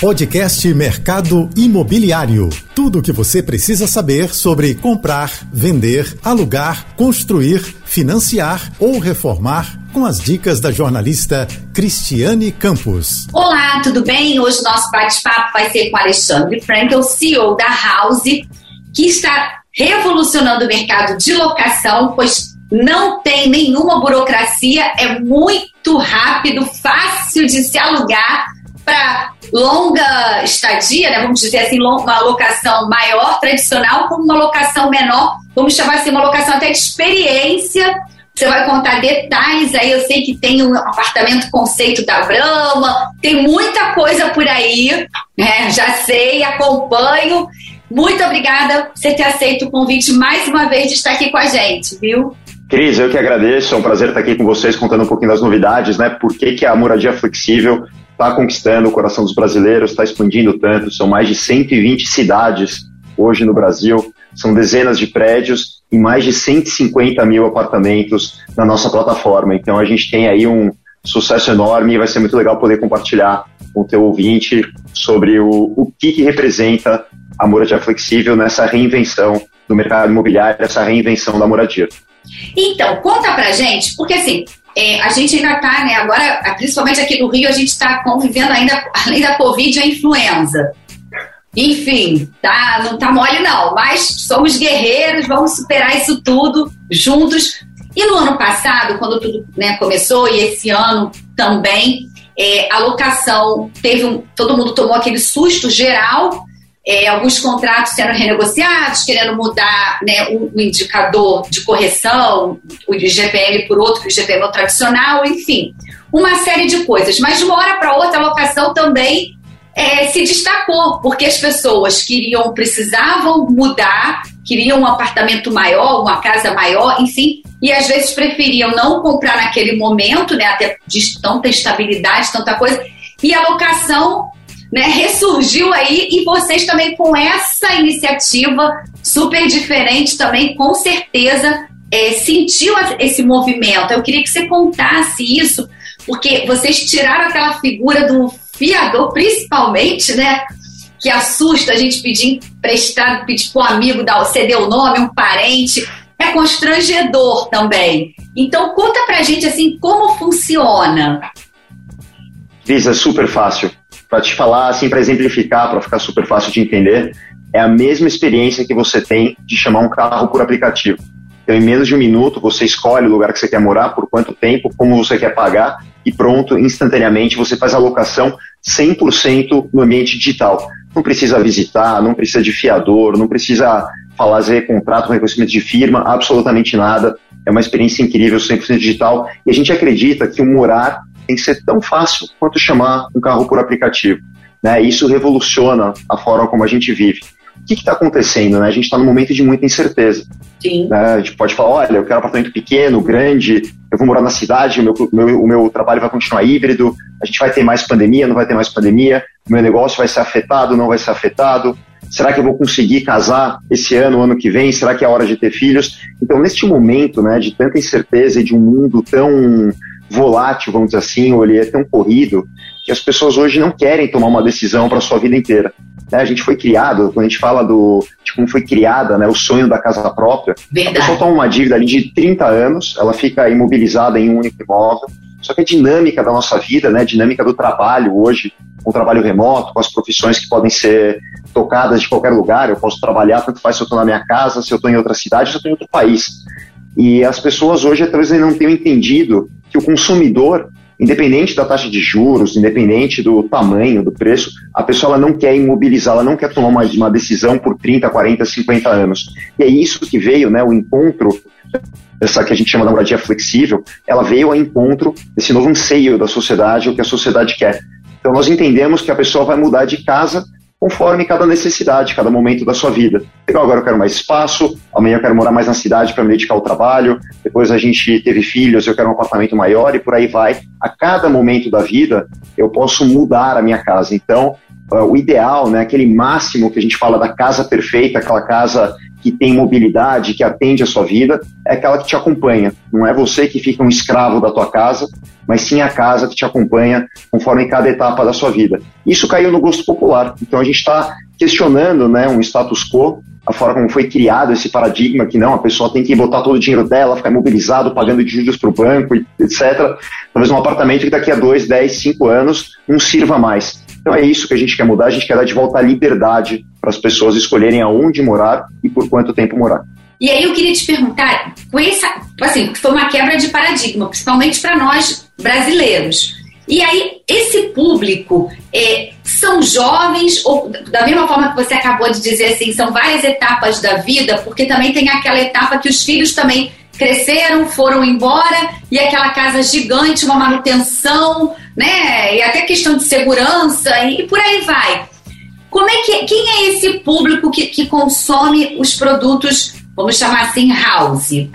Podcast Mercado Imobiliário. Tudo o que você precisa saber sobre comprar, vender, alugar, construir, financiar ou reformar com as dicas da jornalista Cristiane Campos. Olá, tudo bem? Hoje nosso bate-papo vai ser com Alexandre Frankel, CEO da House, que está revolucionando o mercado de locação, pois não tem nenhuma burocracia, é muito rápido, fácil de se alugar para longa estadia, né, vamos dizer assim, uma locação maior, tradicional, como uma locação menor, vamos chamar assim, uma locação até de experiência. Você vai contar detalhes aí, eu sei que tem um apartamento conceito da Brahma, tem muita coisa por aí, né? Já sei, acompanho. Muito obrigada por você ter aceito o convite mais uma vez de estar aqui com a gente, viu? Cris, eu que agradeço, é um prazer estar aqui com vocês contando um pouquinho das novidades, né? Por que, que a moradia flexível está conquistando o coração dos brasileiros, está expandindo tanto. São mais de 120 cidades hoje no Brasil, são dezenas de prédios e mais de 150 mil apartamentos na nossa plataforma. Então a gente tem aí um sucesso enorme e vai ser muito legal poder compartilhar com o teu ouvinte sobre o, o que, que representa a moradia flexível nessa reinvenção do mercado imobiliário, essa reinvenção da moradia. Então, conta pra gente, porque assim, é, a gente ainda está, né, agora, principalmente aqui no Rio, a gente está convivendo ainda, além da Covid, a influenza. Enfim, tá, não tá mole não, mas somos guerreiros, vamos superar isso tudo juntos. E no ano passado, quando tudo né, começou, e esse ano também, é, a locação teve um. Todo mundo tomou aquele susto geral, é, alguns contratos sendo renegociados, querendo mudar né, um, indicador de correção, o IGPM por outro, o IGPM é o tradicional, enfim, uma série de coisas. Mas de uma hora para outra, a locação também é, se destacou, porque as pessoas queriam, precisavam mudar, queriam um apartamento maior, uma casa maior, enfim, e às vezes preferiam não comprar naquele momento, né, até de tanta estabilidade, tanta coisa, e a locação né, ressurgiu aí e vocês também com essa iniciativa super diferente também, com certeza é, sentiu esse movimento. Eu queria que você contasse isso, porque vocês tiraram aquela figura do fiador, principalmente, né? Que assusta a gente pedir emprestado, pedir para um amigo dar, ceder o nome, um parente. É constrangedor também. Então conta pra gente assim como funciona. Cris, é super fácil para te falar, assim, para exemplificar, para ficar super fácil de entender, é a mesma experiência que você tem de chamar um carro por aplicativo. Então, em menos de um minuto, você escolhe o lugar que você quer morar, por quanto tempo, como você quer pagar, e pronto, instantaneamente você faz a locação 100% no ambiente digital. Não precisa visitar, não precisa de fiador, não precisa fazer contrato, reconhecimento de firma, absolutamente nada. É uma experiência incrível, 100% digital. E a gente acredita que o morar tem que ser tão fácil quanto chamar um carro por aplicativo. Né? Isso revoluciona a forma como a gente vive. O que está acontecendo? Né? A gente está num momento de muita incerteza. Sim. Né? A gente pode falar, olha, eu quero um apartamento pequeno, grande, eu vou morar na cidade, o meu, meu, o meu trabalho vai continuar híbrido, a gente vai ter mais pandemia, não vai ter mais pandemia, o meu negócio vai ser afetado, não vai ser afetado, será que eu vou conseguir casar esse ano, ano que vem, será que é hora de ter filhos? Então, neste momento né, de tanta incerteza e de um mundo tão volátil, vamos dizer assim, ou ele é tão corrido, que as pessoas hoje não querem tomar uma decisão para a sua vida inteira. Né? A gente foi criado, quando a gente fala do, de como foi criada né, o sonho da casa própria, Verdade. a pessoa toma uma dívida ali de 30 anos, ela fica imobilizada em um único imóvel, só que a dinâmica da nossa vida, né, a dinâmica do trabalho hoje, com o trabalho remoto, com as profissões que podem ser tocadas de qualquer lugar, eu posso trabalhar, tanto faz se eu estou na minha casa, se eu estou em outra cidade, se eu estou em outro país. E as pessoas hoje talvez não tenham entendido que o consumidor, independente da taxa de juros, independente do tamanho, do preço, a pessoa ela não quer imobilizar, ela não quer tomar uma, uma decisão por 30, 40, 50 anos. E é isso que veio, né, o encontro essa que a gente chama de moradia flexível, ela veio ao encontro desse novo anseio da sociedade, o que a sociedade quer. Então nós entendemos que a pessoa vai mudar de casa conforme cada necessidade, cada momento da sua vida. Então, agora eu quero mais espaço, amanhã eu quero morar mais na cidade para me dedicar ao trabalho, depois a gente teve filhos, eu quero um apartamento maior e por aí vai. A cada momento da vida, eu posso mudar a minha casa. Então, uh, o ideal, né, aquele máximo que a gente fala da casa perfeita, aquela casa que tem mobilidade, que atende a sua vida, é aquela que te acompanha. Não é você que fica um escravo da tua casa, mas sim a casa que te acompanha conforme cada etapa da sua vida. Isso caiu no gosto popular. Então a gente está questionando né, um status quo, a forma como foi criado esse paradigma que não, a pessoa tem que botar todo o dinheiro dela, ficar imobilizado, pagando de juros para o banco, etc. Talvez um apartamento que daqui a dois, dez, cinco anos não sirva mais. Então é isso que a gente quer mudar, a gente quer dar de volta a liberdade para as pessoas escolherem aonde morar e por quanto tempo morar. E aí eu queria te perguntar, com essa, assim, foi uma quebra de paradigma, principalmente para nós brasileiros. E aí, esse público é, são jovens, ou da mesma forma que você acabou de dizer assim, são várias etapas da vida, porque também tem aquela etapa que os filhos também cresceram, foram embora, e aquela casa gigante, uma manutenção, né? E até questão de segurança, e por aí vai. Como é que quem é esse público que, que consome os produtos, vamos chamar assim, house?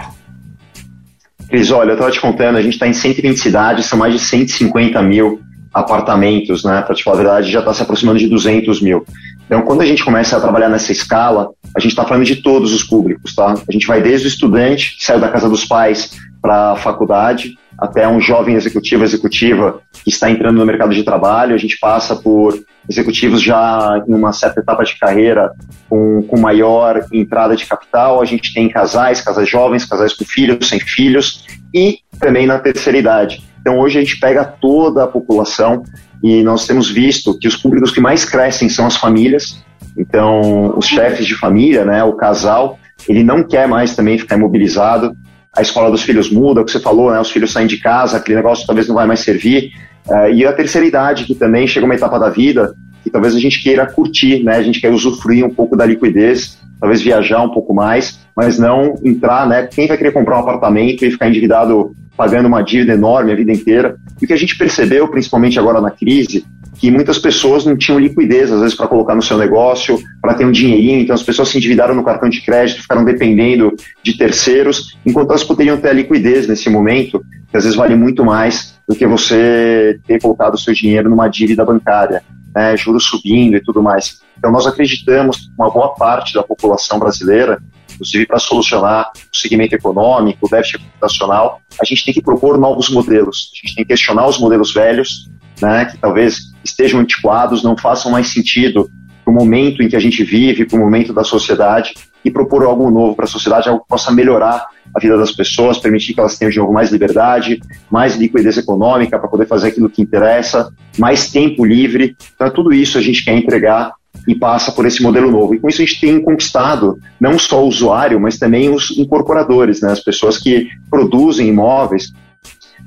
Cris, olha, eu estava te contando, a gente está em 120 cidades, são mais de 150 mil apartamentos, né? Para te falar a verdade, já está se aproximando de 200 mil. Então, quando a gente começa a trabalhar nessa escala, a gente está falando de todos os públicos, tá? A gente vai desde o estudante que saiu da casa dos pais para a faculdade, até um jovem executivo, executiva que está entrando no mercado de trabalho. A gente passa por executivos já em uma certa etapa de carreira com, com maior entrada de capital. A gente tem casais, casais jovens, casais com filhos, sem filhos e também na terceira idade. Então hoje a gente pega toda a população e nós temos visto que os públicos que mais crescem são as famílias. Então os chefes de família, né, o casal, ele não quer mais também ficar imobilizado. A escola dos filhos muda, o que você falou, né, os filhos saem de casa, aquele negócio talvez não vai mais servir. Uh, e a terceira idade, que também chega uma etapa da vida que talvez a gente queira curtir, né? A gente quer usufruir um pouco da liquidez, talvez viajar um pouco mais, mas não entrar, né? Quem vai querer comprar um apartamento e ficar endividado pagando uma dívida enorme a vida inteira? E o que a gente percebeu, principalmente agora na crise, que muitas pessoas não tinham liquidez, às vezes, para colocar no seu negócio, para ter um dinheirinho, então as pessoas se endividaram no cartão de crédito, ficaram dependendo de terceiros, enquanto elas poderiam ter a liquidez nesse momento, que às vezes vale muito mais do que você ter colocado o seu dinheiro numa dívida bancária, né, juros subindo e tudo mais. Então nós acreditamos que uma boa parte da população brasileira, inclusive para solucionar o segmento econômico, o déficit computacional, a gente tem que propor novos modelos, a gente tem que questionar os modelos velhos, né, que talvez estejam antiquados, não façam mais sentido para o momento em que a gente vive, para o momento da sociedade, e propor algo novo para a sociedade, algo que possa melhorar a vida das pessoas, permitir que elas tenham de novo mais liberdade, mais liquidez econômica para poder fazer aquilo que interessa, mais tempo livre. Então, tudo isso a gente quer entregar e passa por esse modelo novo. E com isso a gente tem conquistado não só o usuário, mas também os incorporadores, né, as pessoas que produzem imóveis.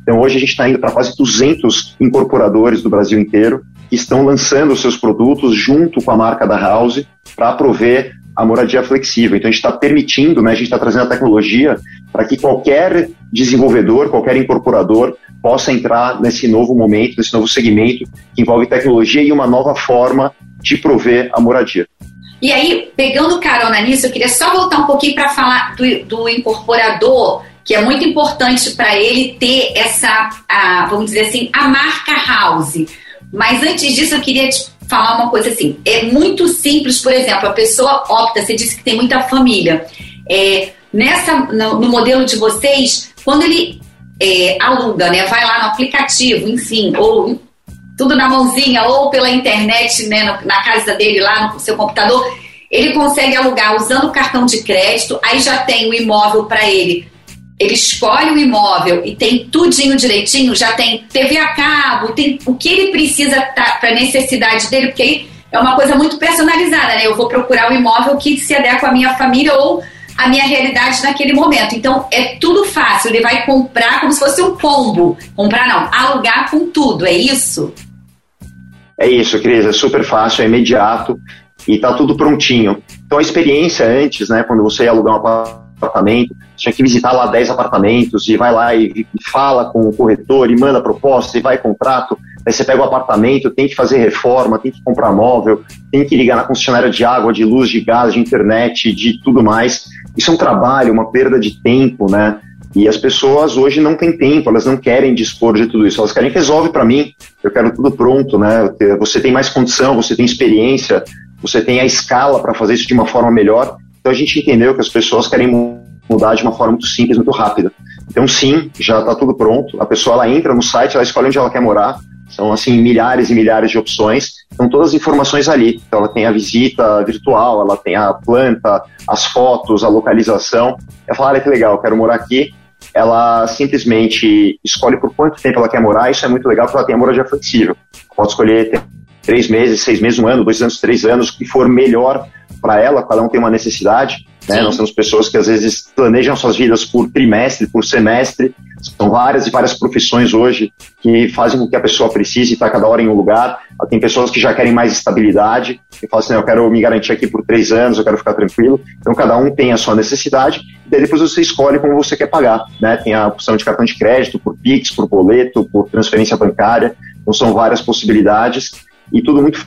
Então hoje a gente está indo para quase 200 incorporadores do Brasil inteiro que estão lançando seus produtos junto com a marca da House para prover a moradia flexível. Então a gente está permitindo, né, a gente está trazendo a tecnologia para que qualquer desenvolvedor, qualquer incorporador possa entrar nesse novo momento, nesse novo segmento que envolve tecnologia e uma nova forma de prover a moradia. E aí, pegando carona nisso, eu queria só voltar um pouquinho para falar do, do, incorporador, que é muito importante para ele ter essa, a, vamos dizer assim, a marca house. Mas antes disso, eu queria te falar uma coisa assim. É muito simples, por exemplo, a pessoa opta, você disse que tem muita família. É, nessa, no, no, modelo de vocês, quando ele é, aluga, né, vai lá no aplicativo, enfim, ou tudo na mãozinha, ou pela internet, né, na casa dele, lá no seu computador, ele consegue alugar usando o cartão de crédito, aí já tem o imóvel para ele ele escolhe o imóvel e tem tudinho direitinho, já tem TV a cabo, tem o que ele precisa para a necessidade dele, porque aí é uma coisa muito personalizada, né? Eu vou procurar o imóvel que se adequa à minha família ou à minha realidade naquele momento. Então é tudo fácil, ele vai comprar como se fosse um combo. Comprar não, alugar com tudo, é isso? É isso, Cris, é super fácil, é imediato e tá tudo prontinho. Então a experiência antes, né, quando você ia alugar um apartamento, tinha que visitar lá 10 apartamentos e vai lá e, e fala com o corretor e manda proposta e vai contrato. Aí você pega o apartamento, tem que fazer reforma, tem que comprar móvel, tem que ligar na concessionária de água, de luz, de gás, de internet, de tudo mais. Isso é um trabalho, uma perda de tempo, né? E as pessoas hoje não têm tempo, elas não querem dispor de tudo isso, elas querem resolve para mim, eu quero tudo pronto, né? Você tem mais condição, você tem experiência, você tem a escala para fazer isso de uma forma melhor. Então a gente entendeu que as pessoas querem mudar de uma forma muito simples, muito rápida. Então, sim, já está tudo pronto. A pessoa ela entra no site, ela escolhe onde ela quer morar. São, assim, milhares e milhares de opções. Estão todas as informações ali. Então, ela tem a visita virtual, ela tem a planta, as fotos, a localização. Ela fala, olha que legal, quero morar aqui. Ela simplesmente escolhe por quanto tempo ela quer morar. Isso é muito legal, porque ela tem a moradia flexível. Pode escolher três meses, seis meses, um ano, dois anos, três anos, o que for melhor para ela, cada um tem uma necessidade. Né? Nós temos pessoas que às vezes planejam suas vidas por trimestre, por semestre. São várias e várias profissões hoje que fazem com que a pessoa precise estar cada hora em um lugar. Tem pessoas que já querem mais estabilidade, que falam assim, eu quero me garantir aqui por três anos, eu quero ficar tranquilo. Então cada um tem a sua necessidade e daí depois você escolhe como você quer pagar. Né? Tem a opção de cartão de crédito, por Pix, por boleto, por transferência bancária. Então são várias possibilidades e tudo muito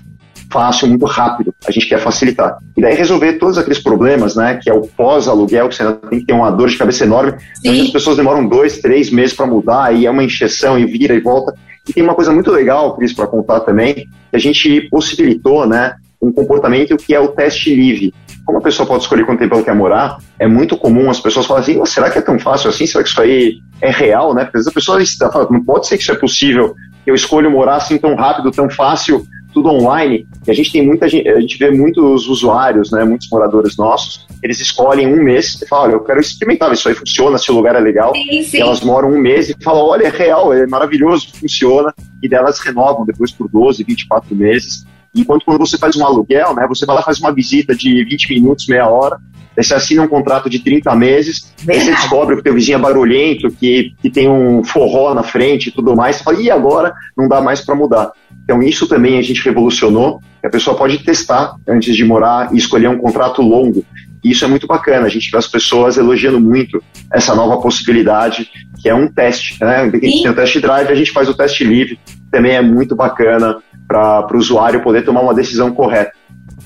fácil, muito rápido. A gente quer facilitar. E daí resolver todos aqueles problemas, né? Que é o pós-aluguel, que você ainda tem que ter uma dor de cabeça enorme. As pessoas demoram dois, três meses para mudar, e é uma encheção, e vira e volta. E tem uma coisa muito legal, Cris, para contar também, que a gente possibilitou, né? Um comportamento que é o teste livre. Como a pessoa pode escolher quanto tempo ela quer morar, é muito comum as pessoas falarem assim, será que é tão fácil assim? Será que isso aí é real, né? Porque às vezes a pessoa está falando, não pode ser que isso é possível, eu escolho morar assim tão rápido, tão fácil, tudo online, e a gente tem muita gente, a gente vê muitos usuários, né, muitos moradores nossos, eles escolhem um mês e falam, olha, eu quero experimentar, isso aí funciona, se o lugar é legal, sim, sim. e elas moram um mês e falam, olha, é real, é maravilhoso, funciona, e delas renovam depois por 12, 24 meses, enquanto quando você faz um aluguel, né, você vai lá faz uma visita de 20 minutos, meia hora, Aí você assina um contrato de 30 meses, aí você descobre que o teu vizinho é barulhento, que, que tem um forró na frente e tudo mais, você fala, e agora? Não dá mais para mudar. Então isso também a gente revolucionou, a pessoa pode testar antes de morar e escolher um contrato longo. E isso é muito bacana, a gente vê as pessoas elogiando muito essa nova possibilidade, que é um teste, né? A gente tem o test drive, a gente faz o teste livre, também é muito bacana para o usuário poder tomar uma decisão correta.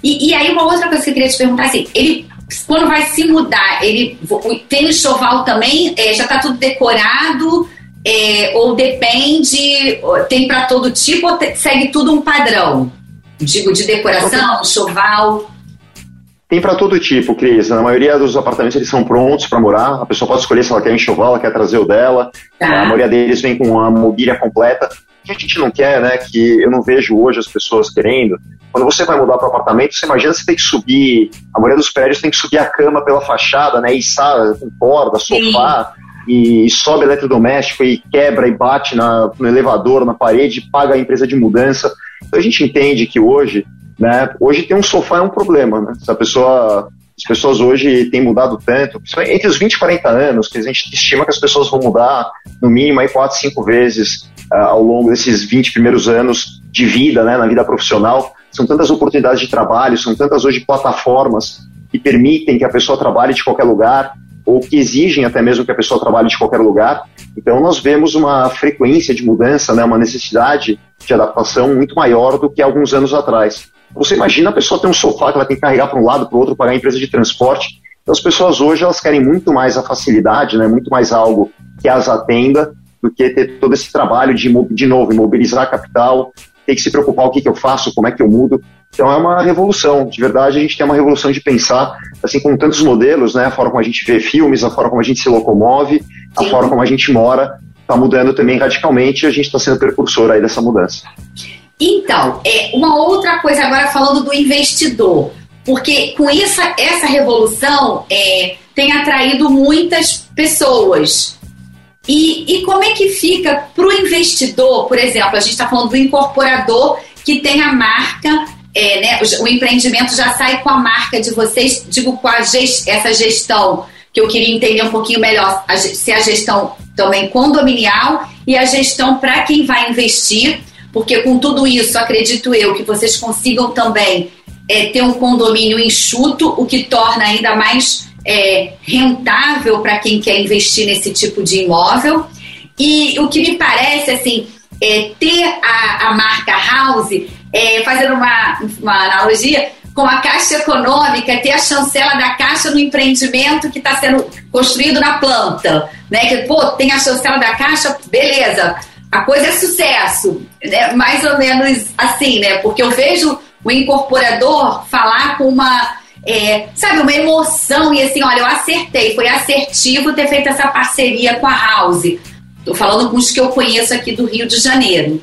E, e, aí uma outra coisa que eu queria te perguntar, assim, ele quando vai se mudar, ele tem enxoval também? É, já está tudo decorado? É, ou depende, tem para todo tipo ou te, segue tudo um padrão? Digo, de decoração, enxoval? Tem para todo tipo, Cris. Na maioria dos apartamentos eles são prontos para morar. A pessoa pode escolher se ela quer enxoval, ela quer trazer o dela. Tá. A maioria deles vem com a mobília completa. O que a gente não quer, né? Que eu não vejo hoje as pessoas querendo quando você vai mudar para apartamento, você imagina você tem que subir, a maioria dos prédios tem que subir a cama pela fachada, né? Sabe, com corda, sofá, e, e sobe eletrodoméstico e quebra e bate na, no elevador, na parede, paga a empresa de mudança. Então a gente entende que hoje, né? Hoje ter um sofá é um problema, né? Se a pessoa as pessoas hoje têm mudado tanto, entre os 20 e 40 anos, que a gente estima que as pessoas vão mudar no mínimo aí 4, 5 vezes uh, ao longo desses 20 primeiros anos de vida, né, na vida profissional. São tantas oportunidades de trabalho, são tantas hoje plataformas que permitem que a pessoa trabalhe de qualquer lugar, ou que exigem até mesmo que a pessoa trabalhe de qualquer lugar. Então nós vemos uma frequência de mudança, né, uma necessidade de adaptação muito maior do que alguns anos atrás. Você imagina a pessoa ter um sofá que ela tem que carregar para um lado, para o outro, pagar a empresa de transporte. Então as pessoas hoje elas querem muito mais a facilidade, né, muito mais algo que as atenda do que ter todo esse trabalho de, de novo, imobilizar capital, tem que se preocupar o que, que eu faço, como é que eu mudo. Então é uma revolução, de verdade a gente tem uma revolução de pensar, assim com tantos modelos, né, a forma como a gente vê filmes, a forma como a gente se locomove, a forma como a gente mora, está mudando também radicalmente e a gente está sendo precursor aí dessa mudança. Então, é uma outra coisa agora falando do investidor, porque com essa, essa revolução é, tem atraído muitas pessoas. E, e como é que fica para o investidor, por exemplo, a gente está falando do incorporador que tem a marca, é, né, o, o, empreendimento já sai com a marca de vocês, digo, com a gest, essa gestão, que eu queria entender um pouquinho melhor, a, se a gestão também condominial e a gestão para quem vai investir, porque com tudo isso, acredito eu, que vocês consigam também é, ter um condomínio enxuto, o que torna ainda mais é, rentável para quem quer investir nesse tipo de imóvel. E o que me parece, assim, é ter a, a marca House, é, fazendo uma, uma analogia, com a Caixa Econômica, ter a chancela da Caixa no empreendimento que está sendo construído na planta. Né? Que, pô, tem a chancela da Caixa, beleza, a coisa é sucesso. Né? Mais ou menos assim, né? Porque eu vejo o incorporador falar com uma é, sabe, uma emoção e assim, olha, eu acertei, foi assertivo ter feito essa parceria com a House. Estou falando com os que eu conheço aqui do Rio de Janeiro.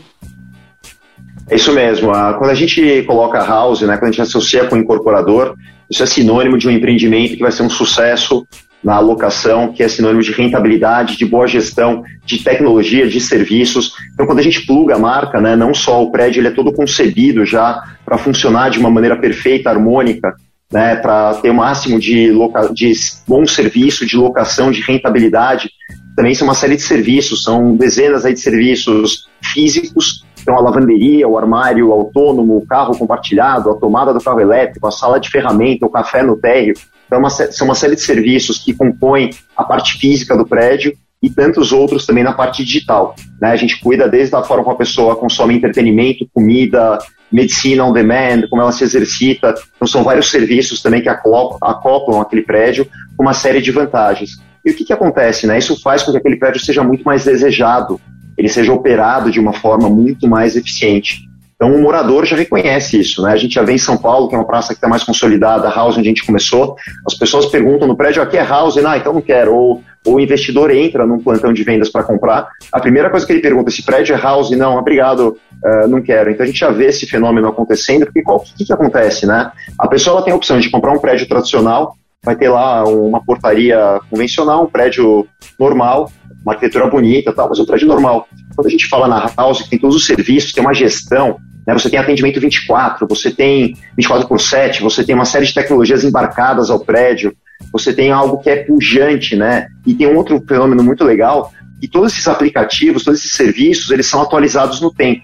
É isso mesmo. Quando a gente coloca house, né, quando a gente associa com o incorporador, isso é sinônimo de um empreendimento que vai ser um sucesso na alocação, que é sinônimo de rentabilidade, de boa gestão, de tecnologia, de serviços. Então, quando a gente pluga a marca, né, não só o prédio, ele é todo concebido já para funcionar de uma maneira perfeita, harmônica, né, para ter o máximo de, loca de bom serviço, de locação, de rentabilidade. Também são uma série de serviços, são dezenas aí de serviços físicos então, a lavanderia, o armário autônomo, o carro compartilhado, a tomada do carro elétrico, a sala de ferramenta, o café no térreo. Então, é uma, são uma série de serviços que compõem a parte física do prédio e tantos outros também na parte digital. Né? A gente cuida desde a forma como a pessoa consome entretenimento, comida, medicina on demand, como ela se exercita. Então, são vários serviços também que acoplam aquele prédio com uma série de vantagens. E o que, que acontece? Né? Isso faz com que aquele prédio seja muito mais desejado ele seja operado de uma forma muito mais eficiente. Então, o morador já reconhece isso, né? A gente já vê em São Paulo, que é uma praça que está mais consolidada, a house onde a gente começou, as pessoas perguntam no prédio, aqui é house? Não, então não quero. Ou, ou o investidor entra num plantão de vendas para comprar, a primeira coisa que ele pergunta, esse prédio é house? Não, obrigado, uh, não quero. Então, a gente já vê esse fenômeno acontecendo, porque o que, que acontece, né? A pessoa tem a opção de comprar um prédio tradicional, vai ter lá uma portaria convencional, um prédio normal, uma arquitetura bonita tal, mas um prédio normal. Quando a gente fala na house, tem todos os serviços, tem uma gestão, né, você tem atendimento 24, você tem 24 por 7, você tem uma série de tecnologias embarcadas ao prédio, você tem algo que é pujante, né? E tem um outro fenômeno muito legal, que todos esses aplicativos, todos esses serviços, eles são atualizados no tempo.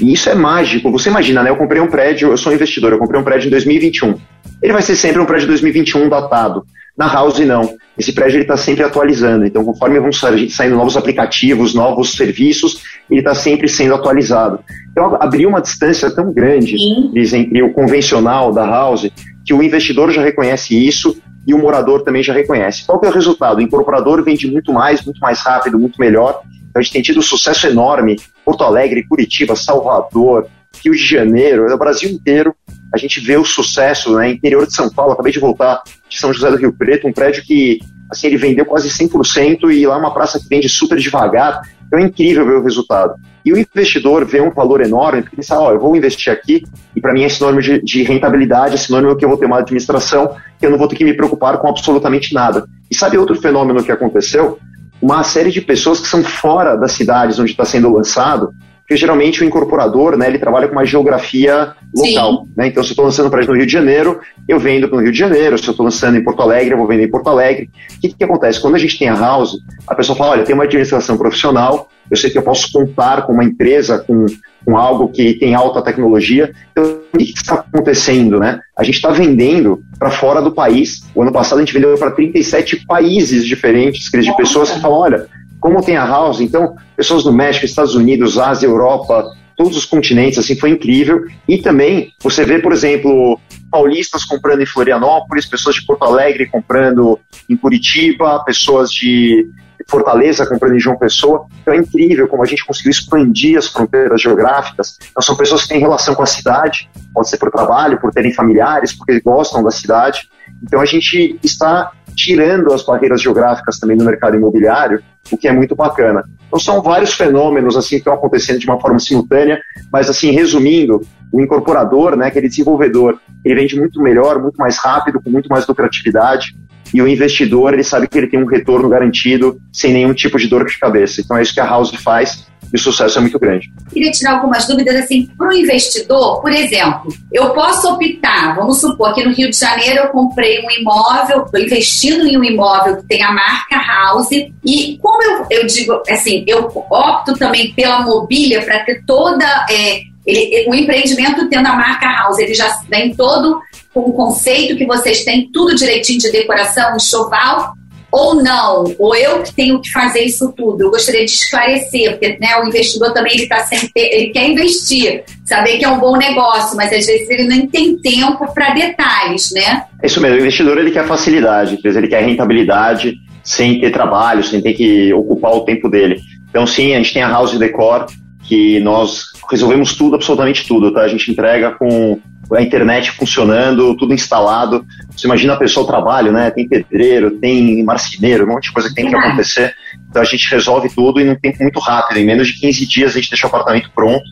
E isso é mágico. Você imagina, né? Eu comprei um prédio, eu sou um investidor, eu comprei um prédio em 2021. Ele vai ser sempre um prédio de 2021 datado. Na House, não. Esse prédio está sempre atualizando. Então, conforme vão saindo novos aplicativos, novos serviços, ele está sempre sendo atualizado. Então, abriu uma distância tão grande entre o convencional da House que o investidor já reconhece isso e o morador também já reconhece. Qual que é o resultado? O incorporador vende muito mais, muito mais rápido, muito melhor. Então, a gente tem tido um sucesso enorme. Porto Alegre, Curitiba, Salvador, Rio de Janeiro, no Brasil inteiro, a gente vê o sucesso, né? Interior de São Paulo, acabei de voltar de São José do Rio Preto, um prédio que, assim, ele vendeu quase 100% e lá é uma praça que vende super devagar. Então é incrível ver o resultado. E o investidor vê um valor enorme, porque pensa, ó, oh, eu vou investir aqui e para mim é sinônimo de, de, rentabilidade, é sinônimo que eu vou ter uma administração que eu não vou ter que me preocupar com absolutamente nada. E sabe outro fenômeno que aconteceu? Uma série de pessoas que são fora das cidades onde está sendo lançado, porque geralmente o incorporador, né, ele trabalha com uma geografia local, né? Então, se eu estou lançando para no Rio de Janeiro, eu vendo para o Rio de Janeiro. Se eu estou lançando em Porto Alegre, eu vou vender em Porto Alegre. O que, que acontece? Quando a gente tem a house, a pessoa fala, olha, tem uma administração profissional, eu sei que eu posso contar com uma empresa, com, com algo que tem alta tecnologia. Então, o que está acontecendo, né? A gente está vendendo para fora do país. O ano passado a gente vendeu para 37 países diferentes, de pessoas que falam, olha, como tem a House, então, pessoas do México, Estados Unidos, Ásia, Europa, todos os continentes, assim, foi incrível. E também você vê, por exemplo, paulistas comprando em Florianópolis, pessoas de Porto Alegre comprando em Curitiba, pessoas de Fortaleza comprando em João Pessoa. Então é incrível como a gente conseguiu expandir as fronteiras geográficas. Então são pessoas que têm relação com a cidade, pode ser por trabalho, por terem familiares, porque gostam da cidade. Então a gente está tirando as barreiras geográficas também no mercado imobiliário, o que é muito bacana. Então são vários fenômenos assim que estão acontecendo de uma forma simultânea, mas assim resumindo, o incorporador, né, aquele desenvolvedor, ele vende muito melhor, muito mais rápido, com muito mais lucratividade, e o investidor ele sabe que ele tem um retorno garantido sem nenhum tipo de dor de cabeça. Então é isso que a House faz e o sucesso é muito grande. Queria tirar algumas dúvidas assim para o investidor. Por exemplo, eu posso optar, vamos supor, que no Rio de Janeiro eu comprei um imóvel, estou investindo em um imóvel que tem a marca House e como eu, eu digo assim, eu opto também pela mobília para ter toda é, ele, o empreendimento tendo a marca House, ele já vem todo com o conceito que vocês têm, tudo direitinho de decoração, enxoval, ou não, ou eu que tenho que fazer isso tudo. Eu gostaria de esclarecer, porque né, o investidor também ele tá sempre, ele quer investir, saber que é um bom negócio, mas às vezes ele nem tem tempo para detalhes, né? É isso mesmo, o investidor ele quer facilidade, ele quer rentabilidade sem ter trabalho, sem ter que ocupar o tempo dele. Então sim, a gente tem a House Decor, que nós resolvemos tudo, absolutamente tudo, tá? A gente entrega com a internet funcionando, tudo instalado. Você imagina a pessoa o trabalho, né? Tem pedreiro, tem marceneiro, um monte de coisa que tem que acontecer. Então a gente resolve tudo em um tempo muito rápido. Em menos de 15 dias a gente deixa o apartamento pronto,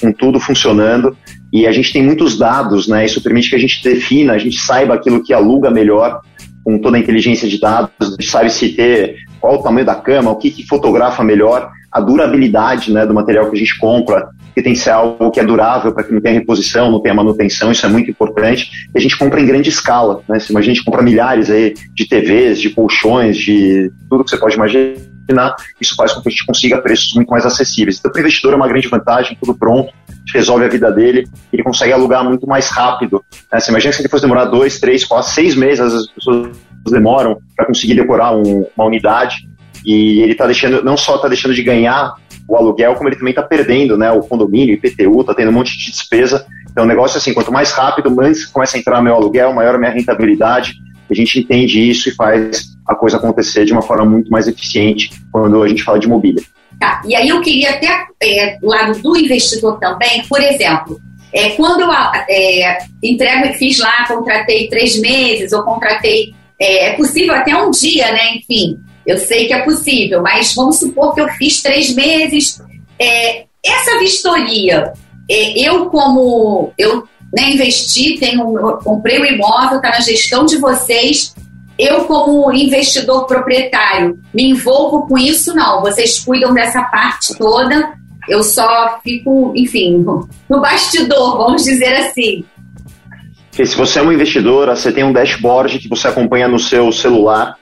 com tudo funcionando. E a gente tem muitos dados, né? Isso permite que a gente defina, a gente saiba aquilo que aluga melhor, com toda a inteligência de dados, a gente sabe se ter qual o tamanho da cama, o que, que fotografa melhor, a durabilidade né, do material que a gente compra, que tem que ser algo que é durável para que não tenha reposição, não tenha manutenção, isso é muito importante. E a gente compra em grande escala, né? Se a gente compra milhares aí de TVs, de colchões, de tudo que você pode imaginar, isso faz com que a gente consiga preços muito mais acessíveis. Então, para o investidor é uma grande vantagem, tudo pronto, resolve a vida dele, ele consegue alugar muito mais rápido. Né? Você imagina se ele fosse demorar dois, três, quatro, seis meses, as pessoas demoram para conseguir decorar um, uma unidade e ele está deixando, não só está deixando de ganhar o aluguel, como ele também está perdendo, né? O condomínio, IPTU, está tendo um monte de despesa. Então, o negócio é assim: quanto mais rápido, mais começa a entrar meu aluguel, maior a minha rentabilidade. A gente entende isso e faz a coisa acontecer de uma forma muito mais eficiente quando a gente fala de mobília. Tá, e aí eu queria até, é, do lado do investidor também, por exemplo, é, quando eu é, entrego e fiz lá, contratei três meses, ou contratei, é, é possível até um dia, né? Enfim, eu sei que é possível, mas vamos supor que eu fiz três meses. É, essa vistoria, é, eu como eu né, investi, tenho, comprei o um imóvel, está na gestão de vocês. Eu, como investidor proprietário, me envolvo com isso? Não. Vocês cuidam dessa parte toda. Eu só fico, enfim, no bastidor, vamos dizer assim. Se você é uma investidora, você tem um dashboard que você acompanha no seu celular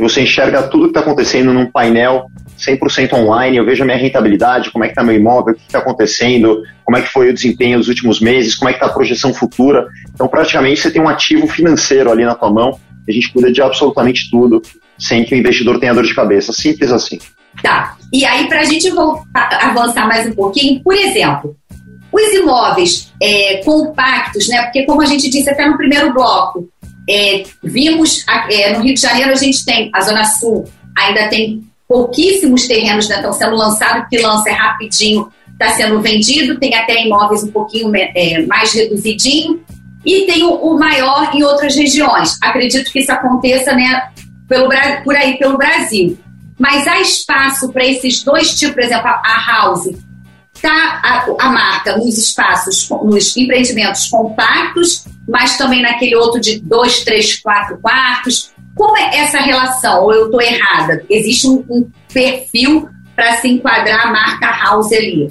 e você enxerga tudo que está acontecendo num painel 100% online, eu vejo a minha rentabilidade, como é que está meu imóvel, o que está acontecendo, como é que foi o desempenho dos últimos meses, como é que está a projeção futura. Então, praticamente, você tem um ativo financeiro ali na tua mão, a gente cuida de absolutamente tudo, sem que o investidor tenha dor de cabeça. Simples assim. Tá. E aí, para a gente avançar mais um pouquinho, por exemplo, os imóveis é, compactos, né? Porque, como a gente disse até no primeiro bloco, é, vimos é, no Rio de Janeiro a gente tem a Zona Sul, ainda tem pouquíssimos terrenos né, estão sendo lançados, que lança é rapidinho, está sendo vendido, tem até imóveis um pouquinho é, mais reduzidinho, e tem o, o, maior em outras regiões. Acredito que isso aconteça né, pelo, por aí pelo Brasil. Mas há espaço para esses dois tipos, por exemplo, a House está a, a, marca nos espaços, nos empreendimentos compactos, mas também naquele outro de dois, três, quatro quartos. Como é essa relação? Ou eu estou errada? Existe um, um perfil para se enquadrar a marca house ali?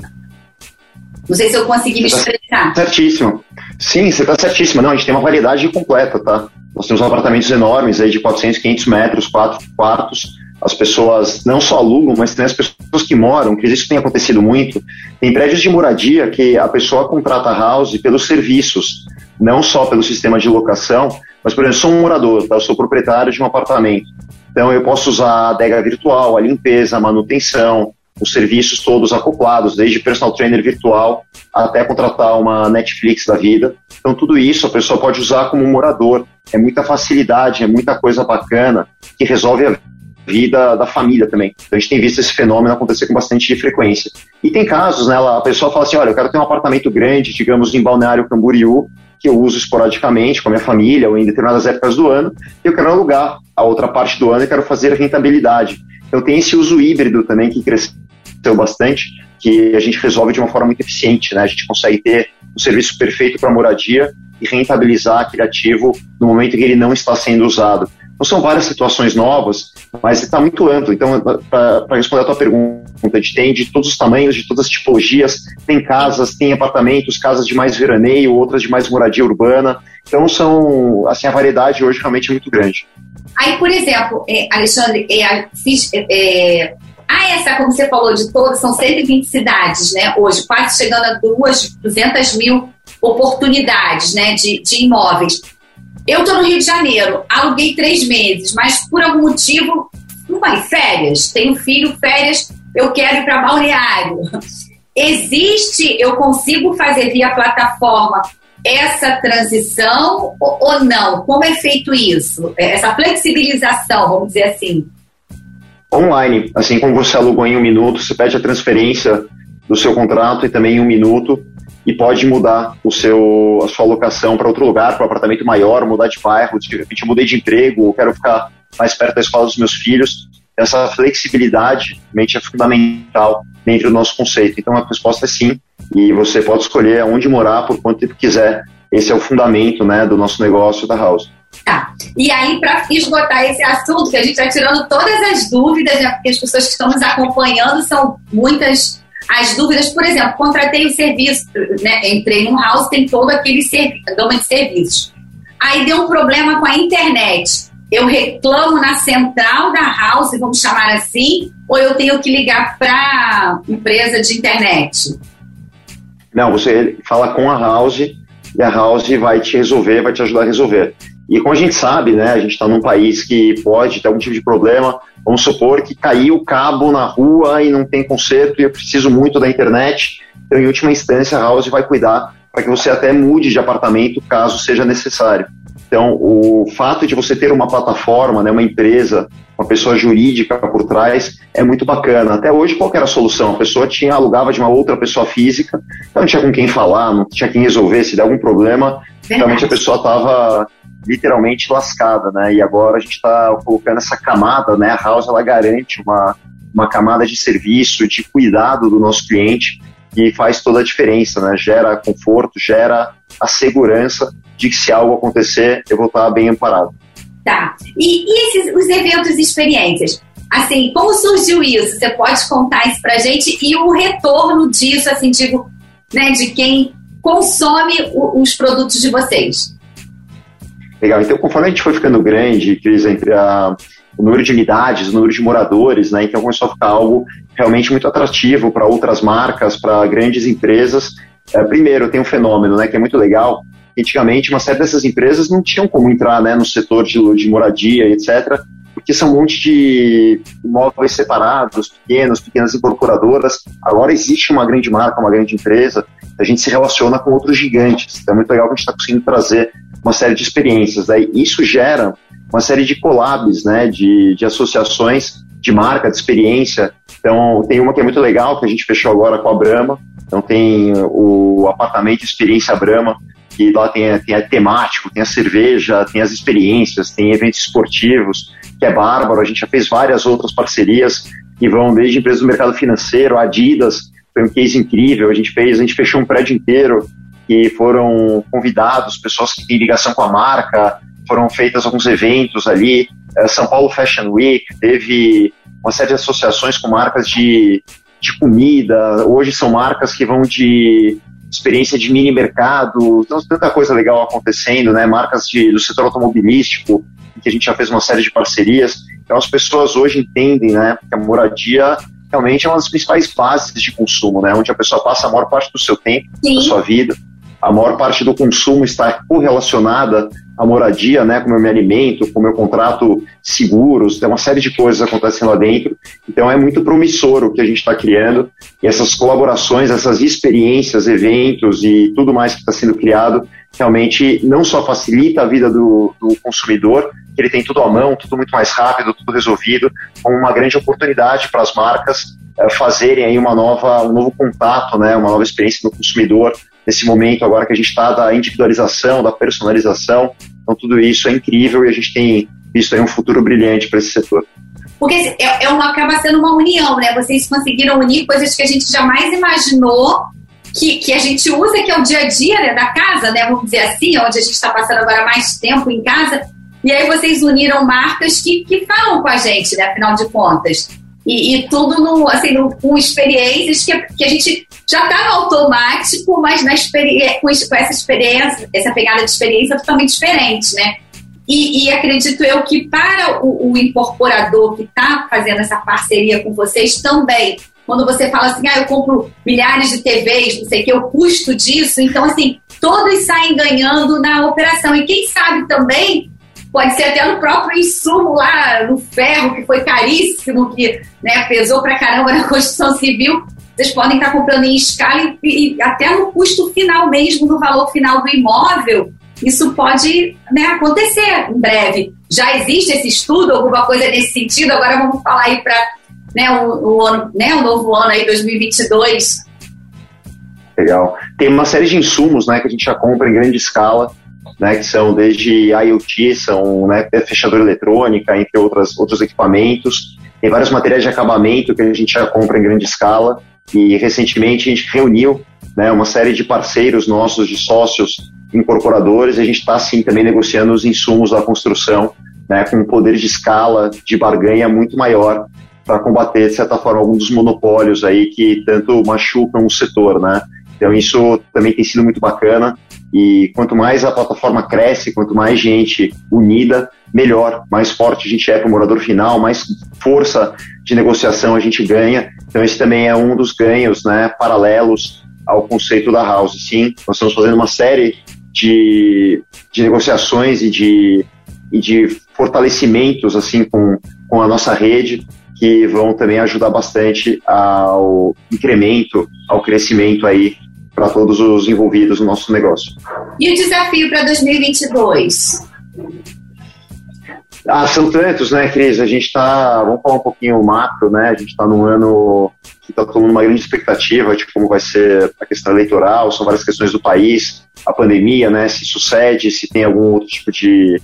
Não sei se eu consegui me tá expressar. Certíssimo. Sim, você está certíssima. Não, a gente tem uma variedade completa, tá? Nós temos apartamentos enormes aí de 400, 500 metros, quatro quartos, as pessoas não só alugam, mas tem as pessoas que moram, que isso tem acontecido muito. Tem prédios de moradia que a pessoa contrata a house pelos serviços, não só pelo sistema de locação, mas, por exemplo, eu sou um morador, tá? eu sou proprietário de um apartamento. Então, eu posso usar a adega virtual, a limpeza, a manutenção, os serviços todos acoplados, desde personal trainer virtual até contratar uma Netflix da vida. Então, tudo isso a pessoa pode usar como morador. É muita facilidade, é muita coisa bacana que resolve a vida da família também. Então a gente tem visto esse fenômeno acontecer com bastante frequência. E tem casos, né, a pessoa fala assim, olha, eu quero ter um apartamento grande, digamos, em Balneário Camboriú, que eu uso esporadicamente com a minha família ou em determinadas épocas do ano, e eu quero alugar a outra parte do ano e quero fazer rentabilidade. Então tem esse uso híbrido também que cresceu bastante, que a gente resolve de uma forma muito eficiente, né? A gente consegue ter um serviço perfeito para moradia e rentabilizar aquele ativo no momento que ele não está sendo usado. Então são várias situações novas, mas está muito amplo. Então, para responder a tua pergunta, a gente tem de todos os tamanhos, de todas as tipologias, tem casas, tem apartamentos, casas de mais veraneio, outras de mais moradia urbana. Então são, assim, a variedade hoje realmente é muito grande. Aí, por exemplo, é, Alexandre, é, é, é ah, essa, como você falou, de todas, são 120 cidades, né? Hoje, quase chegando a duas, 200 mil oportunidades né, de, de imóveis. Eu estou no Rio de Janeiro, aluguei três meses, mas por algum motivo, não vai férias, tenho filho, férias, eu quero ir para balneário. Existe, eu consigo fazer via plataforma essa transição ou não? Como é feito isso? Essa flexibilização, vamos dizer assim. Online, assim como você alugou em um minuto, você pede a transferência do seu contrato e também em um minuto e pode mudar o seu, a sua alocação para outro lugar, para um apartamento maior, mudar de bairro, de repente mudei de emprego, quero ficar mais perto da escola dos meus filhos. Essa flexibilidade realmente é fundamental dentro do nosso conceito. Então a resposta é sim, e você pode escolher aonde morar por quanto tempo quiser. Esse é o fundamento né, do nosso negócio da House. Tá. E aí, para esgotar esse assunto, que a gente está tirando todas as dúvidas, né, porque as pessoas que estão nos acompanhando são muitas as dúvidas. Por exemplo, contratei o serviço, né, entrei num house, tem todo aquele gama de serviços. Aí deu um problema com a internet. Eu reclamo na central da house, vamos chamar assim, ou eu tenho que ligar para empresa de internet? Não, você fala com a house e a house vai te resolver, vai te ajudar a resolver. E como a gente sabe, né, a gente está num país que pode ter algum tipo de problema. Vamos supor que caiu o cabo na rua e não tem conserto e eu preciso muito da internet. Então, em última instância, a House vai cuidar para que você até mude de apartamento caso seja necessário. Então, o fato de você ter uma plataforma, né, uma empresa, uma pessoa jurídica por trás, é muito bacana. Até hoje, qual era a solução? A pessoa tinha alugava de uma outra pessoa física, então não tinha com quem falar, não tinha quem resolver, se der algum problema, realmente a pessoa estava literalmente lascada, né? E agora a gente está colocando essa camada, né? A House ela garante uma, uma camada de serviço, de cuidado do nosso cliente que faz toda a diferença, né? Gera conforto, gera a segurança de que se algo acontecer, eu vou estar bem amparado. Tá. E, e esses, os eventos e experiências? Assim, como surgiu isso? Você pode contar isso pra gente? E o retorno disso, assim, digo, né, de quem consome o, os produtos de vocês? Legal. Então, conforme a gente foi ficando grande, Cris, entre a, o número de unidades, o número de moradores, né? Então começou a ficar algo realmente muito atrativo para outras marcas, para grandes empresas. É, primeiro, tem um fenômeno, né, que é muito legal. Antigamente, uma série dessas empresas não tinham como entrar, né, no setor de, de moradia, etc porque são um monte de imóveis separados, pequenos, pequenas incorporadoras. Agora existe uma grande marca, uma grande empresa, a gente se relaciona com outros gigantes. Então é muito legal que a gente está conseguindo trazer uma série de experiências. Daí isso gera uma série de collabs, né, de, de associações de marca, de experiência. Então tem uma que é muito legal, que a gente fechou agora com a Brahma. Então tem o apartamento Experiência Brahma, que lá tem, tem temático, tem a cerveja, tem as experiências, tem eventos esportivos, que é bárbaro. A gente já fez várias outras parcerias que vão desde empresas do mercado financeiro, Adidas, foi um case incrível. A gente fez, a gente fechou um prédio inteiro e foram convidados pessoas que têm ligação com a marca, foram feitas alguns eventos ali. Eh, São Paulo Fashion Week teve uma série de associações com marcas de, de comida. Hoje são marcas que vão de experiência de mini mercado, então, tanta coisa legal acontecendo, né? Marcas de, do setor automobilístico, que a gente já fez uma série de parcerias. Então as pessoas hoje entendem, né, que a moradia realmente é uma das principais bases de consumo, né, onde a pessoa passa a maior parte do seu tempo, Sim. da sua vida. A maior parte do consumo está correlacionada à moradia, né, como eu me alimento, como eu contrato seguros, tem uma série de coisas acontecendo lá dentro. Então é muito promissor o que a gente está criando e essas colaborações, essas experiências, eventos e tudo mais que está sendo criado realmente não só facilita a vida do, do consumidor, ele tem tudo à mão, tudo muito mais rápido, tudo resolvido, como uma grande oportunidade para as marcas é, fazerem aí uma nova, um novo contato, né, uma nova experiência do consumidor nesse momento agora que a gente está da individualização, da personalização. Então tudo isso é incrível e a gente tem visto aí um futuro brilhante para esse setor. Porque é, é uma, acaba sendo uma união, né? Vocês conseguiram unir coisas que a gente jamais imaginou que, que a gente usa, que é o dia a dia né, da casa, né? Vamos dizer assim, onde a gente está passando agora mais tempo em casa. E aí vocês uniram marcas que, que falam com a gente, né? Afinal de contas. E, e tudo no, assim, no, com experiências que, que a gente já está no automático, mas na experiência, com, com essa experiência, essa pegada de experiência totalmente diferente, né? E, e, acredito eu que para o, o incorporador que está fazendo essa parceria com vocês também, quando você fala assim, ah, eu compro milhares de TVs, não sei o que, o custo disso, então assim, todos saem ganhando na operação. E quem sabe também pode ser até no próprio insumo lá, no ferro, que foi caríssimo, que né, pesou pra caramba na construção civil. Vocês podem estar comprando em escala e, e até no custo final mesmo, no valor final do imóvel, isso pode né, acontecer em breve. Já existe esse estudo, alguma coisa nesse sentido? Agora vamos falar aí para né, o, o, né, o novo ano aí, 2022, Legal. Tem uma série de insumos, né, que a gente já compra em grande escala, né, que são desde IoT, são né, fechadura eletrônica, entre outras, outros equipamentos. Tem vários materiais de acabamento que a gente já compra em grande escala. E recentemente a gente reuniu né, uma série de parceiros nossos, de sócios incorporadores, e a gente está assim também negociando os insumos da construção, né, com um poder de escala, de barganha muito maior para combater, de certa forma, alguns dos monopólios aí que tanto machucam o setor, né? Então isso também tem sido muito bacana e quanto mais a plataforma cresce, quanto mais gente unida, melhor, mais forte a gente é para o morador final, mais força de negociação a gente ganha. Então esse também é um dos ganhos, né, paralelos ao conceito da House. Sim, nós estamos fazendo uma série de, de negociações e de, e de fortalecimentos assim com, com a nossa rede que vão também ajudar bastante ao incremento, ao crescimento aí para todos os envolvidos no nosso negócio. E o desafio para 2022? Ah, são tantos, né, Cris? A gente está, vamos falar um pouquinho macro, né? A gente está num ano que está tomando uma grande expectativa de como vai ser a questão eleitoral, são várias questões do país, a pandemia, né? Se sucede, se tem algum outro tipo de,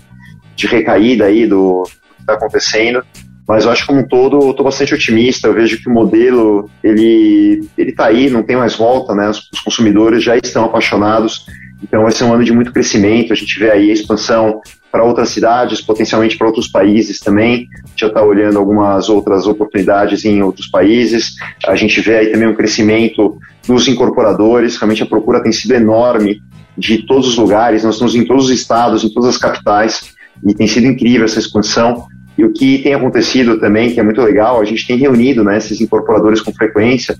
de recaída aí do, do que está acontecendo. Mas eu acho que como um todo, eu estou bastante otimista. Eu vejo que o modelo ele ele está aí, não tem mais volta, né? Os, os, consumidores já estão apaixonados. Então vai ser um ano de muito crescimento. A gente vê aí a expansão para outras cidades, potencialmente para outros países também. A gente já está olhando algumas outras oportunidades em outros países. A gente vê aí também um crescimento dos incorporadores. Realmente a procura tem sido enorme de todos os lugares. Nós estamos em todos os estados, em todas as capitais e tem sido incrível essa expansão. E o que tem acontecido também, que é muito legal, a gente tem reunido né, esses incorporadores com frequência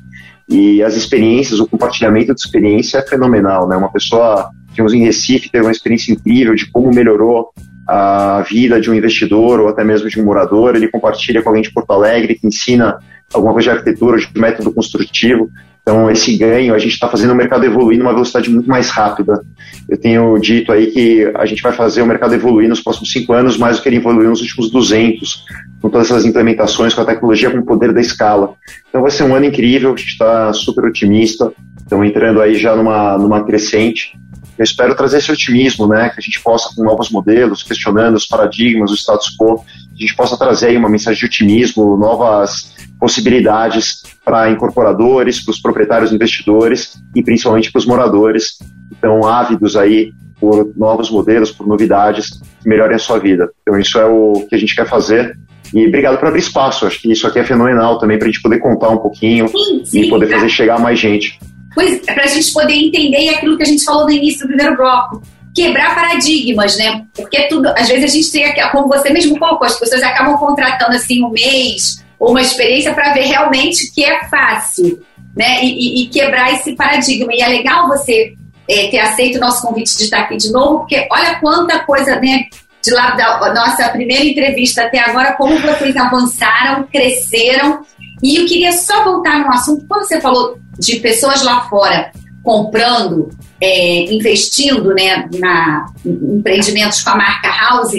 e as experiências, o compartilhamento de experiência é fenomenal. Né? Uma pessoa, tivemos em Recife, teve uma experiência incrível de como melhorou a vida de um investidor ou até mesmo de um morador. Ele compartilha com alguém de Porto Alegre que ensina alguma coisa de arquitetura, de método construtivo. Então, esse ganho, a gente está fazendo o mercado evoluir numa velocidade muito mais rápida. Eu tenho dito aí que a gente vai fazer o mercado evoluir nos próximos cinco anos mais do que ele evoluiu nos últimos 200, com todas essas implementações, com a tecnologia, com o poder da escala. Então, vai ser um ano incrível, a gente está super otimista, estamos entrando aí já numa, numa crescente. Eu espero trazer esse otimismo, né, que a gente possa, com novos modelos, questionando os paradigmas, o status quo, a gente possa trazer aí uma mensagem de otimismo, novas possibilidades para incorporadores, para os proprietários investidores e principalmente para os moradores que estão ávidos aí por novos modelos, por novidades que melhorem a sua vida. Então isso é o que a gente quer fazer e obrigado por abrir espaço. Acho que isso aqui é fenomenal também para a gente poder contar um pouquinho sim, sim, e poder fazer chegar mais gente. Pois, para a gente poder entender aquilo que a gente falou no início do primeiro bloco, quebrar paradigmas, né? Porque tudo, às vezes a gente tem, como você mesmo colocou, as pessoas acabam contratando assim um mês ou uma experiência para ver realmente que é fácil, né? E, e, quebrar esse paradigma. E é legal você é, ter aceito o nosso convite de estar aqui de novo, porque olha quanta coisa, né? De lá da nossa primeira entrevista até agora, como vocês avançaram, cresceram. E eu queria só voltar no assunto, quando você falou de pessoas lá fora comprando, é, investindo né, na, em empreendimentos com a marca House,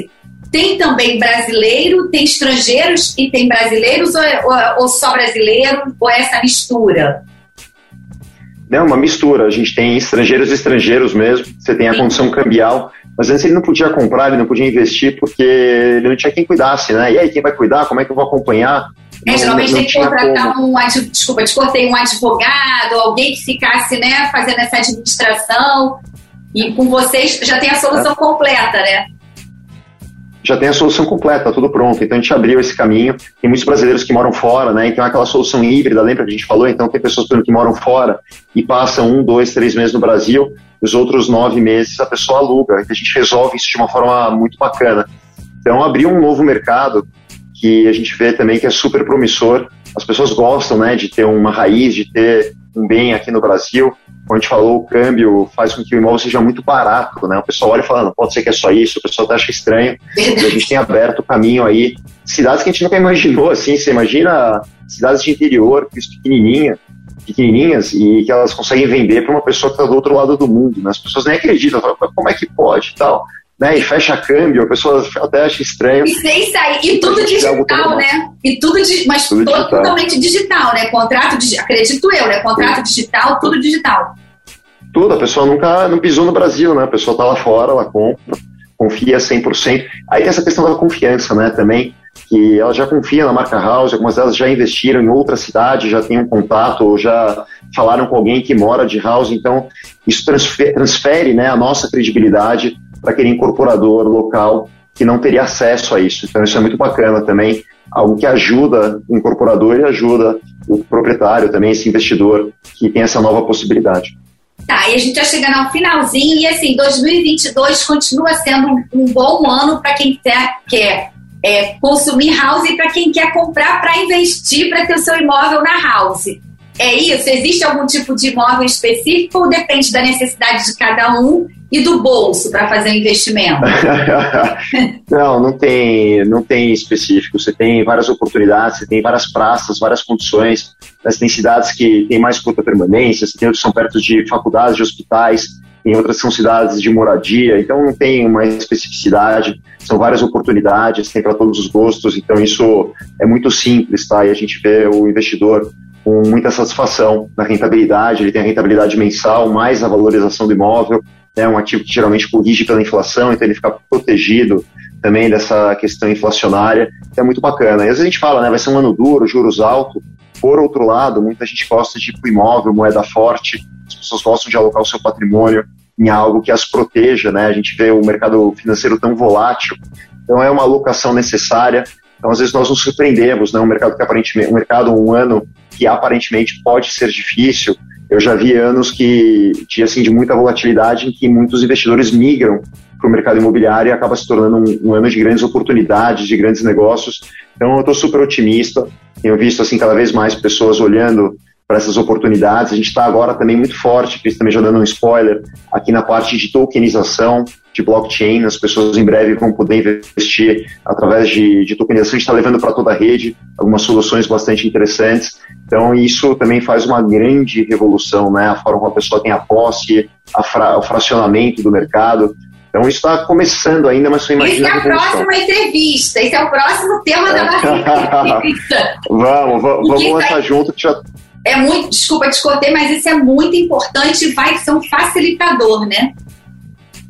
tem também brasileiro, tem estrangeiros e tem brasileiros ou, é, ou, ou só brasileiro, ou é essa mistura? Não, uma mistura. A gente tem estrangeiros e estrangeiros mesmo. Você tem a Sim. condição cambial. Mas antes ele não podia comprar, ele não podia investir porque ele não tinha quem cuidasse, né? E aí, quem vai cuidar? Como é que eu vou acompanhar? É, geralmente não, não tem que contratar como. um, desculpa, te cortei, um advogado, alguém que ficasse, né, fazendo essa administração. E com vocês já tem a solução é. completa, né? Já tem a solução completa, tudo pronto. Então a gente abriu esse caminho. Tem muitos brasileiros que moram fora, né? Então é aquela solução híbrida, lembra que a gente falou? Então tem pessoas que moram fora e passam um, dois, três meses no Brasil, os outros nove meses a pessoa aluga. E a gente resolve isso de uma forma muito bacana. Então abriu um novo mercado que a gente vê também que é super promissor. As pessoas gostam, né, de ter uma raiz, de ter bem aqui no Brasil como a gente falou, o câmbio faz com que o imóvel seja muito barato, né? O pessoal olha falando, pode ser que é só isso, o pessoal acha estranho. E a gente tem aberto o caminho aí. Cidades que a gente nunca imaginou, assim, você imagina cidades de interior, pequenininha, pequenininhas, e que elas conseguem vender para uma pessoa que está do outro lado do mundo, né? As pessoas nem acreditam, falam, como é que pode e tal. Né, e fecha câmbio, a pessoa até acha estranho. E sem sair, e tudo digital, né? E tudo, mas tudo digital. totalmente digital, né? Contrato, acredito eu, né? Contrato Sim. digital, tudo digital. Tudo, a pessoa nunca não pisou no Brasil, né? A pessoa está lá fora, ela compra, confia 100%. Aí tem essa questão da confiança, né, também, que ela já confia na marca House, algumas delas já investiram em outra cidade, já tem um contato, ou já falaram com alguém que mora de House, então isso transfere, transfere né, a nossa credibilidade para aquele incorporador local que não teria acesso a isso. Então isso é muito bacana também, algo que ajuda o incorporador e ajuda o proprietário também, esse investidor que tem essa nova possibilidade. Tá, e a gente já chegando ao finalzinho, e assim, 2022 continua sendo um, um bom ano para quem quer, quer é, consumir house e para quem quer comprar para investir para ter o seu imóvel na house. É isso? Existe algum tipo de imóvel específico ou depende da necessidade de cada um e do bolso para fazer o investimento? não, não tem, não tem específico. Você tem várias oportunidades, você tem várias praças, várias condições. Mas tem cidades que têm mais curta permanência, você tem outros que são perto de faculdades, de hospitais, tem outras são cidades de moradia, então não tem uma especificidade, são várias oportunidades, tem para todos os gostos, então isso é muito simples, tá? E a gente vê o investidor com muita satisfação na rentabilidade, ele tem a rentabilidade mensal, mais a valorização do imóvel, é um ativo que geralmente corrige pela inflação, então ele fica protegido também dessa questão inflacionária, é muito bacana. E às vezes a gente fala, né, vai ser um ano duro, juros altos, por outro lado, muita gente gosta de ir para imóvel, moeda forte, as pessoas gostam de alocar o seu patrimônio em algo que as proteja, né? A gente vê o mercado financeiro tão volátil, então é uma alocação necessária. Então, às vezes, nós nos surpreendemos, né? Um mercado que aparentemente, um mercado, um ano que aparentemente pode ser difícil. Eu já vi anos que tinha assim de muita volatilidade em que muitos investidores migram para o mercado imobiliário e acaba se tornando um, um, ano de grandes oportunidades, de grandes negócios. Então, eu estou super otimista. Tenho visto assim cada vez mais pessoas olhando para essas oportunidades. A gente está agora também muito forte, Cris também já dando um spoiler, aqui na parte de tokenização de blockchain. As pessoas em breve vão poder investir através de, de tokenização. A gente está levando para toda a rede algumas soluções bastante interessantes. Então, isso também faz uma grande revolução, né? A forma como a pessoa tem a posse, a fra, o fracionamento do mercado. Então, isso está começando ainda, mas você imagina. Essa é a próxima entrevista. Esse é o próximo tema da nossa entrevista. vamos, vamos, vamos lançar junto, que já é muito, desculpa, te cortei, mas isso é muito importante e vai ser um facilitador, né?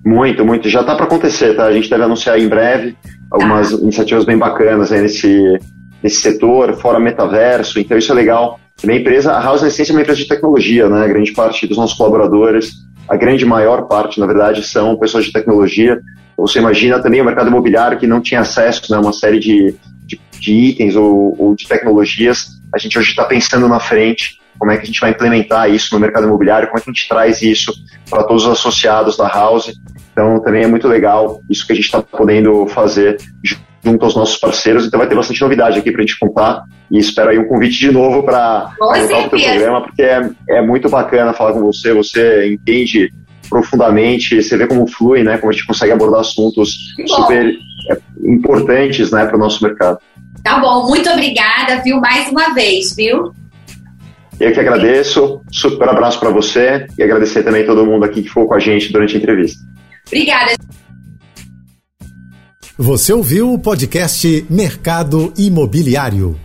Muito, muito. Já está para acontecer, tá? A gente deve anunciar em breve algumas tá. iniciativas bem bacanas aí nesse, nesse setor, fora metaverso, então isso é legal. A minha empresa, a House na essência é uma empresa de tecnologia, né? A grande parte dos nossos colaboradores, a grande maior parte, na verdade, são pessoas de tecnologia. Você imagina também o mercado imobiliário que não tinha acesso né, a uma série de, de, de itens ou, ou de tecnologias a gente hoje está pensando na frente como é que a gente vai implementar isso no mercado imobiliário, como é que a gente traz isso para todos os associados da House. Então, também é muito legal isso que a gente está podendo fazer junto aos nossos parceiros. Então, vai ter bastante novidade aqui para a gente contar. E espero aí um convite de novo para voltar o teu programa, porque é, é muito bacana falar com você. Você entende profundamente, você vê como flui, né? Como a gente consegue abordar assuntos super é, importantes, né, para o nosso mercado. Tá bom, muito obrigada, viu, mais uma vez, viu? Eu que agradeço, super abraço para você e agradecer também a todo mundo aqui que ficou com a gente durante a entrevista. Obrigada. Você ouviu o podcast Mercado Imobiliário.